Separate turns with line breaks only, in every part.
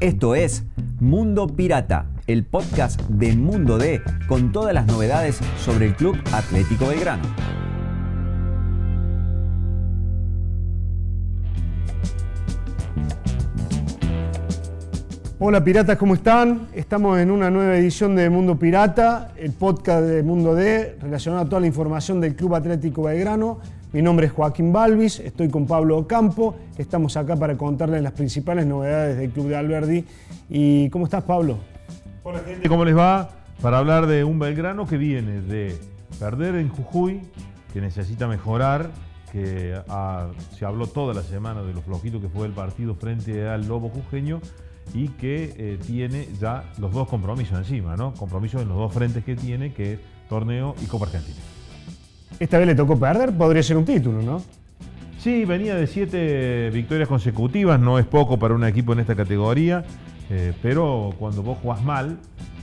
Esto es Mundo Pirata, el podcast de Mundo D con todas las novedades sobre el Club Atlético Belgrano.
Hola piratas, ¿cómo están? Estamos en una nueva edición de Mundo Pirata, el podcast de Mundo D relacionado a toda la información del Club Atlético Belgrano. Mi nombre es Joaquín Balvis, estoy con Pablo Ocampo, estamos acá para contarles las principales novedades del Club de Alberdi. ¿Y cómo estás, Pablo?
Hola gente, ¿cómo les va? Para hablar de un Belgrano que viene de perder en Jujuy, que necesita mejorar, que se habló toda la semana de lo flojito que fue el partido frente al Lobo Jujeño y que eh, tiene ya los dos compromisos encima, ¿no? Compromisos en los dos frentes que tiene, que es torneo y Copa Argentina.
Esta vez le tocó perder, podría ser un título, ¿no?
Sí, venía de siete victorias consecutivas, no es poco para un equipo en esta categoría, eh, pero cuando vos jugás mal,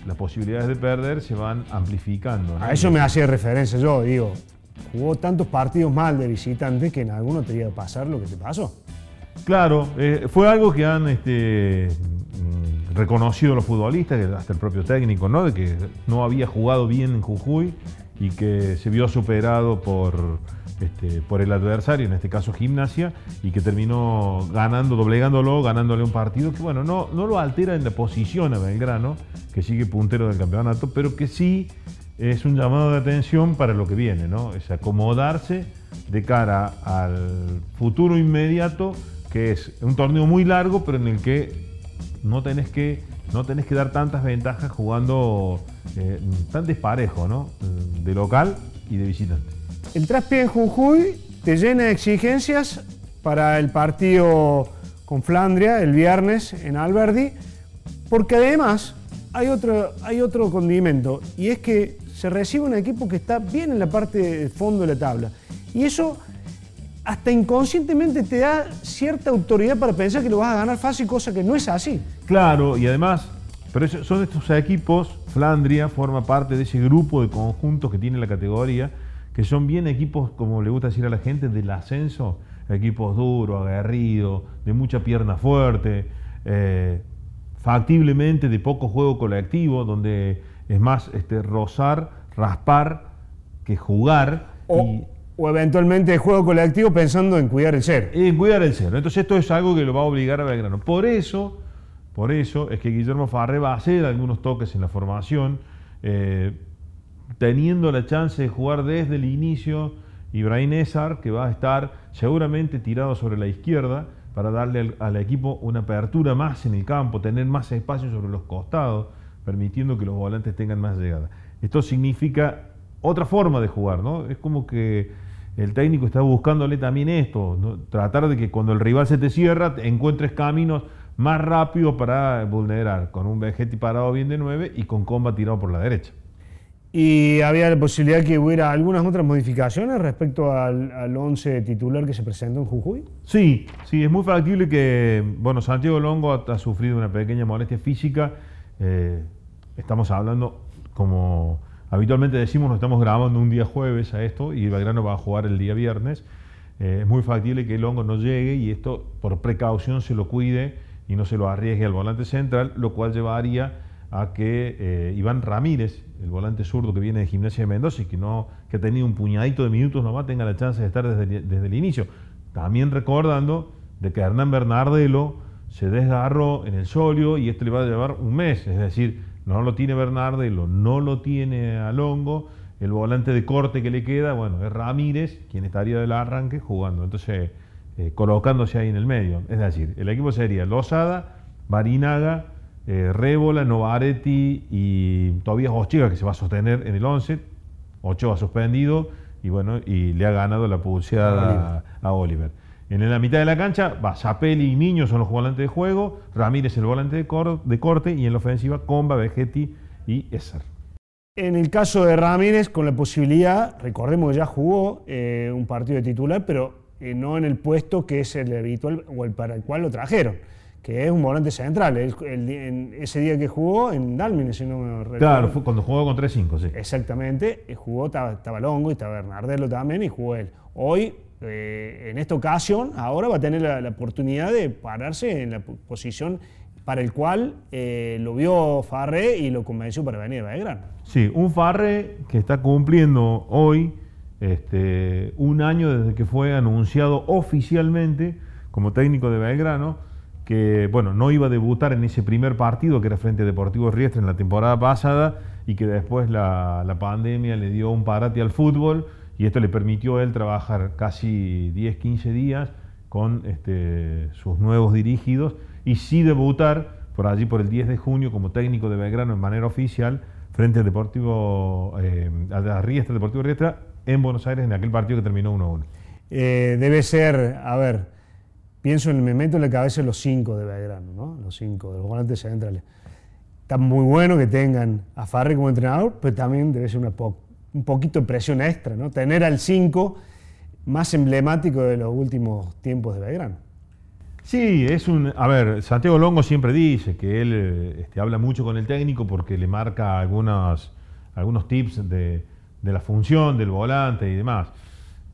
las posibilidades de perder se van amplificando. ¿no?
A eso me hacía referencia yo, digo, jugó tantos partidos mal de visitante que en alguno tenía que pasar lo que te pasó.
Claro, eh, fue algo que han este, mm, reconocido los futbolistas, hasta el propio técnico, ¿no? De que no había jugado bien en Jujuy y que se vio superado por, este, por el adversario, en este caso Gimnasia, y que terminó ganando, doblegándolo, ganándole un partido que, bueno, no, no lo altera en la posición a Belgrano, que sigue puntero del campeonato, pero que sí es un llamado de atención para lo que viene, ¿no? Es acomodarse de cara al futuro inmediato que es un torneo muy largo, pero en el que no tenés que, no tenés que dar tantas ventajas jugando eh, tan desparejo, ¿no? De local y de visitante.
El traspié en Jujuy te llena de exigencias para el partido con Flandria el viernes en Alberdi, porque además hay otro, hay otro condimento, y es que se recibe un equipo que está bien en la parte de fondo de la tabla. Y eso hasta inconscientemente te da cierta autoridad para pensar que lo vas a ganar fácil, cosa que no es así.
Claro, y además, pero son estos equipos, Flandria forma parte de ese grupo de conjuntos que tiene la categoría, que son bien equipos, como le gusta decir a la gente, del ascenso, equipos duros, aguerridos, de mucha pierna fuerte, eh, factiblemente de poco juego colectivo, donde es más este, rozar, raspar que jugar.
O,
y-
o eventualmente juego colectivo pensando en cuidar el ser.
en cuidar el cero. Entonces esto es algo que lo va a obligar a Belgrano. Por eso, por eso es que Guillermo Farré va a hacer algunos toques en la formación, eh, teniendo la chance de jugar desde el inicio Ibrahim Ezar, que va a estar seguramente tirado sobre la izquierda para darle al, equipo una apertura más en el campo, tener más espacio sobre los costados, permitiendo que los volantes tengan más llegada. Esto significa otra forma de jugar, ¿no? Es como que el técnico está buscándole también esto, tratar de que cuando el rival se te cierra, encuentres caminos más rápidos para vulnerar, con un Vegetti parado bien de 9 y con Comba tirado por la derecha.
Y había la posibilidad que hubiera algunas otras modificaciones respecto al, al 11 titular que se presentó en Jujuy.
Sí, sí, es muy factible que, bueno, Santiago Longo ha, ha sufrido una pequeña molestia física. eh, estamos hablando, como habitualmente decimos, nos estamos grabando un día jueves a esto y Belgrano va a jugar el día viernes. Eh, es muy factible que Longo no llegue y esto por precaución se lo cuide y no se lo arriesgue al volante central, lo cual llevaría a que eh, Iván Ramírez, el volante zurdo que viene de Gimnasia de Mendoza y que, no, que ha tenido un puñadito de minutos nomás, tenga la chance de estar desde, desde el inicio. También recordando de que Hernán Bernardelo se desgarró en el solio y esto le va a llevar un mes, es decir, no lo tiene Bernardelo, no lo tiene Alongo, el volante de corte que le queda, bueno, es Ramírez, quien estaría del arranque jugando, entonces eh, colocándose ahí en el medio. Es decir, el equipo sería Lozada, Barinaga, eh, Rébola, Novaretti y todavía Ochiga que se va a sostener en el 11, Ochoa suspendido y bueno, y le ha ganado la pulseada a Oliver. En la mitad de la cancha va Zapelli y Miño son los volantes de juego, Ramírez el volante de, cor- de corte y en la ofensiva Comba, Vegetti y Esser.
En el caso de Ramírez, con la posibilidad, recordemos que ya jugó eh, un partido de titular, pero eh, no en el puesto que es el habitual o el para el cual lo trajeron, que es un volante central. El- el- en ese día que jugó en Dalmine, si no me recuerdo.
Claro, fue cuando jugó con 3-5, sí.
Exactamente, eh, jugó, estaba, Longo y estaba Bernardelo también y jugó él. Hoy eh, en esta ocasión, ahora va a tener la, la oportunidad de pararse en la po- posición para el cual eh, lo vio Farré y lo convenció para venir a Belgrano.
Sí, un Farre que está cumpliendo hoy este, un año desde que fue anunciado oficialmente como técnico de Belgrano, que bueno, no iba a debutar en ese primer partido que era frente a Deportivo Riestre en la temporada pasada y que después la, pandemia le dio un parate al fútbol y esto le permitió a él trabajar casi 10, 15 días con este, sus nuevos dirigidos y sí debutar por allí por el 10 de junio como técnico de Belgrano en manera oficial frente al Deportivo, eh, a Riestra, Deportivo Riestra en Buenos Aires en aquel partido que terminó 1-1.
Eh, debe ser, a ver, pienso en, me meto en la cabeza los cinco de Belgrano, ¿no? Los cinco, de los volantes centrales. Está muy bueno que tengan a Farré como entrenador, pero también debe ser una po- un poquito de presión extra, ¿no? Tener al 5 más emblemático de los últimos tiempos de Belgrano.
Sí, es un. A ver, Santiago Longo siempre dice que él este, habla mucho con el técnico porque le marca algunas, algunos tips de, de la función del volante y demás.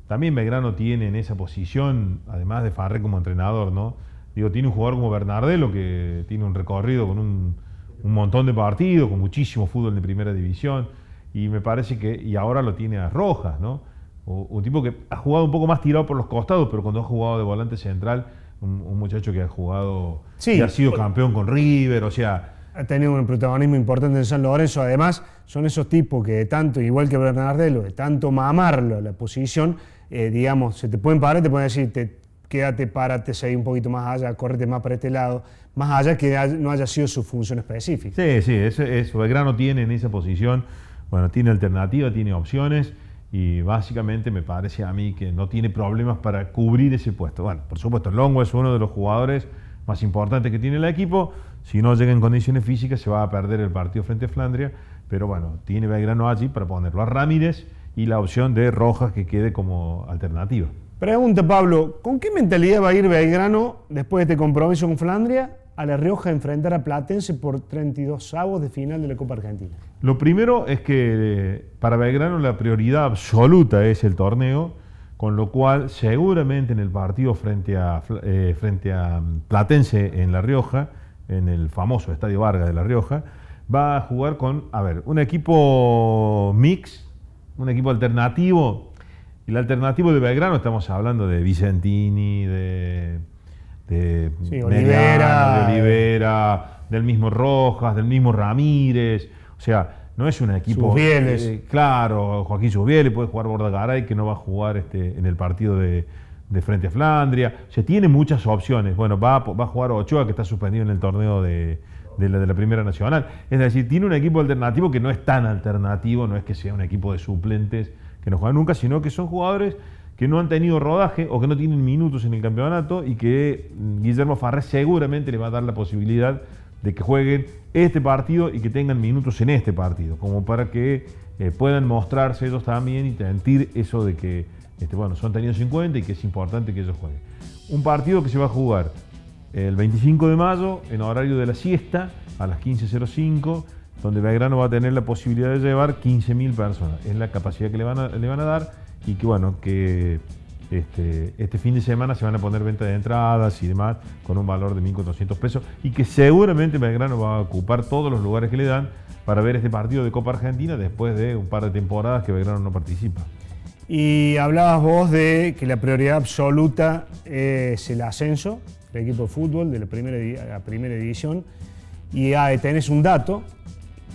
También Belgrano tiene en esa posición, además de Farré como entrenador, ¿no? Digo, tiene un jugador como Bernardelo que tiene un recorrido con un, un montón de partidos, con muchísimo fútbol de primera división. Y me parece que. Y ahora lo tiene a Rojas, ¿no? O- Un tipo que ha jugado un poco más tirado por los costados, pero cuando ha jugado de volante central, un, un muchacho que ha jugado
Sí.
y ha sido campeón con River, o sea,
Ha tenido un protagonismo importante en San Lorenzo. Además, son esos tipos que de tanto, igual que Bernardelo, de tanto mamarlo la posición, eh, digamos, se te pueden parar te pueden decir, te, quédate, párate, seguí un poquito más allá, córrete más para este lado, más allá que no haya sido su función específica.
Sí, sí, eso, eso. Belgrano tiene en esa posición, bueno, tiene alternativa, tiene opciones y básicamente me parece a mí que no tiene problemas para cubrir ese puesto. Bueno, por supuesto, Longo es uno de los jugadores más importantes que tiene el equipo. Si no llega en condiciones físicas se va a perder el partido frente a Flandria, pero bueno, tiene Belgrano allí para ponerlo a Ramírez y la opción de Rojas que quede como alternativa.
Pregunta Pablo, ¿con qué mentalidad va a ir Belgrano después de este compromiso con Flandria a La Rioja a enfrentar a Platense por 32 avos de final de la Copa Argentina?
Lo primero es que eh, para Belgrano la prioridad absoluta es el torneo, con lo cual seguramente en el partido frente a, eh, frente a mm, Platense en La Rioja, en el famoso Estadio Vargas de La Rioja, va a jugar con, a ver, un equipo mix, un equipo alternativo. Y el alternativo de Belgrano estamos hablando de Vicentini, de, de
Sí, Olivera,
de Olivera, del mismo Rojas, del mismo Ramírez. O sea, no es un equipo. Eh, claro, Joaquín Susbieles puede jugar Bordagaray, que no va a jugar este, en el partido de, de frente a Flandria. O sea, tiene muchas opciones. Bueno, va, va a jugar Ochoa, que está suspendido en el torneo de, de la Primera Nacional. Es decir, tiene un equipo alternativo que no es tan alternativo, no es que sea un equipo de suplentes que no juegan nunca, sino que son jugadores que no han tenido rodaje o que no tienen minutos en el campeonato y que mm, Guillermo Farré seguramente le va a dar la posibilidad de que jueguen este partido y que tengan minutos en este partido, como para que eh, puedan mostrarse ellos también y sentir eso de que este, bueno, son tenidos en cuenta y que es importante que ellos jueguen. Un partido que se va a jugar el 25 de mayo en horario de la siesta a las 15.05, donde Belgrano va a tener la posibilidad de llevar 15.000 personas. Es la capacidad que le van a, le van a dar y que bueno, que este, este fin de semana se van a poner venta de entradas y demás con un valor de 1.400 pesos y que seguramente Belgrano va a ocupar todos los lugares que le dan para ver este partido de Copa Argentina después de un par de temporadas que Belgrano no participa.
Y hablabas vos de que la prioridad absoluta es el ascenso del equipo de fútbol de la primera, primera división. Y ah, tenés un dato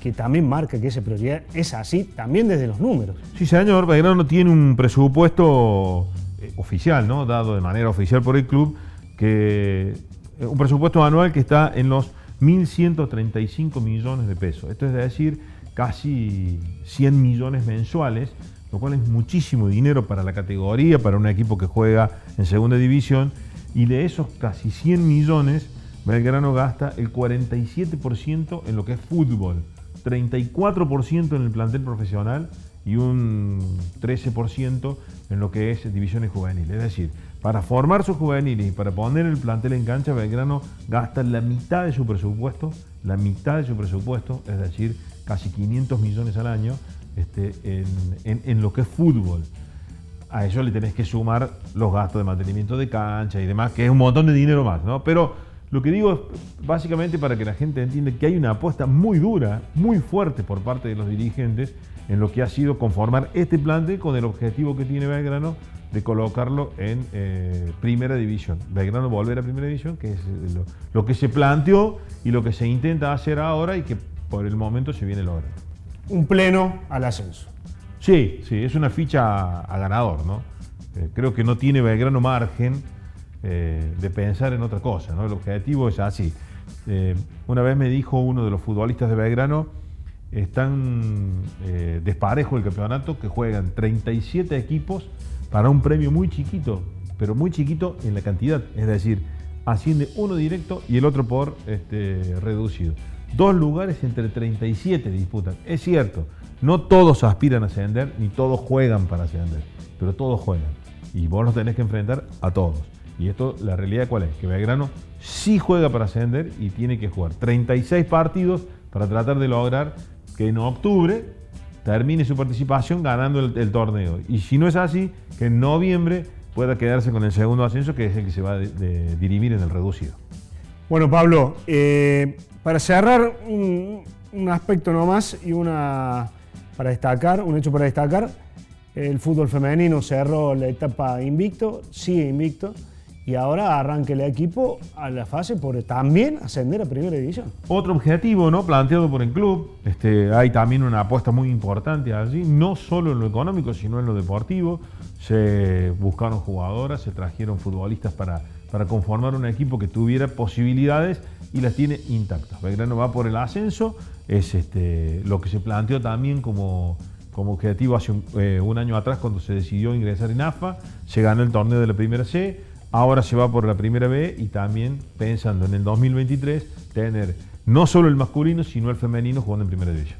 que también marca que esa prioridad es así, también desde los números.
Sí, señor, Belgrano tiene un presupuesto eh, oficial, ¿no? Dado de manera oficial por el club, que eh, un presupuesto anual que está en los 1.135 millones de pesos. Esto es decir, casi 100 millones mensuales, lo cual es muchísimo dinero para la categoría, para un equipo que juega en segunda división. Y de esos casi 100 millones, Belgrano gasta el 47% en lo que es fútbol, 34% en el plantel profesional y un 13% en lo que es divisiones juveniles. Es decir, para formar sus juveniles y para poner el plantel en cancha, Belgrano gasta la mitad de su presupuesto, la mitad de su presupuesto, es decir, casi 500 millones al año este, en, lo que es fútbol. a eso le tenés que sumar los gastos de mantenimiento de cancha y demás, que es un montón de dinero más, ¿no? Pero lo que digo es básicamente para que la gente entienda que hay una apuesta muy dura, muy fuerte por parte de los dirigentes en lo que ha sido conformar este plante con el objetivo que tiene Belgrano de colocarlo en eh, primera división. Belgrano volver a primera división, que es lo, lo, que se planteó y lo que se intenta hacer ahora y que por el momento se viene logrando.
Un pleno al ascenso.
Sí, sí, es una ficha a, ganador, ¿no? Eh, creo que no tiene Belgrano margen eh, de pensar en otra cosa, ¿no? El objetivo es así. Eh, una vez me dijo uno de los futbolistas de Belgrano, están desparejo el campeonato, que juegan 37 equipos para un premio muy chiquito, pero muy chiquito en la cantidad, es decir, asciende uno directo y el otro por este, reducido. Dos lugares entre 37 disputan. Es cierto, no todos aspiran a ascender, ni todos juegan para ascender, pero todos juegan. Y vos los tenés que enfrentar a todos. Y esto, la realidad cuál es? Que Belgrano sí juega para ascender y tiene que jugar 36 partidos para tratar de lograr que en octubre termine su participación ganando el, torneo. Y si no es así, que en noviembre pueda quedarse con el segundo ascenso, que es el que se va a dirimir en el reducido.
Bueno, Pablo, eh, para cerrar un, un aspecto nomás y una para destacar, un hecho para destacar, el fútbol femenino cerró la etapa invicto, sigue invicto, y ahora arranca el equipo a la fase por también ascender a primera división.
Otro objetivo ¿no? planteado por el club, este, hay también una apuesta muy importante allí, no solo en lo económico, sino en lo deportivo. Se buscaron jugadoras, se trajeron futbolistas para, para conformar un equipo que tuviera posibilidades y las tiene intactas. Belgrano va por el ascenso, es este, lo que se planteó también como, como objetivo hace eh, un, año atrás cuando se decidió ingresar en AFA, se ganó el torneo de la primera C, ahora se va por la primera B y también pensando en el 2023 tener no solo el masculino, sino el femenino jugando en primera división.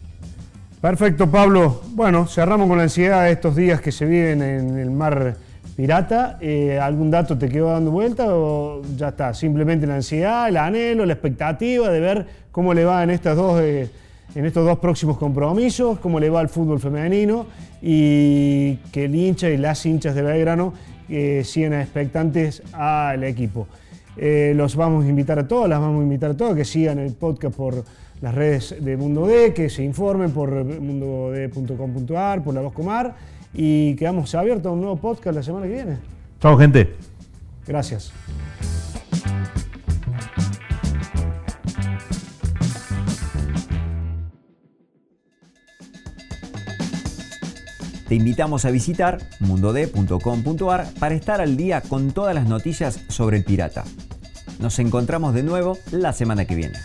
Perfecto, Pablo. Bueno, cerramos con la ansiedad de estos días que se viven en el mar pirata. Eh, ¿Algún dato te quedó dando vuelta o ya está? Simplemente la ansiedad, el anhelo, la expectativa de ver cómo le va en, estas dos, eh, en estos dos próximos compromisos, cómo le va al fútbol femenino y que el hincha y las hinchas de Belgrano eh, sigan expectantes al equipo. los vamos a invitar a todos, las vamos a invitar a todos que sigan el podcast por las redes de Mundo D, que se informen por mundod.com.ar, por la voz Comar y quedamos abiertos a un nuevo podcast la semana que viene.
Chao, gente.
Gracias.
Te invitamos a visitar mundod.com.ar para estar al día con todas las noticias sobre el pirata. Nos encontramos de nuevo la semana que viene.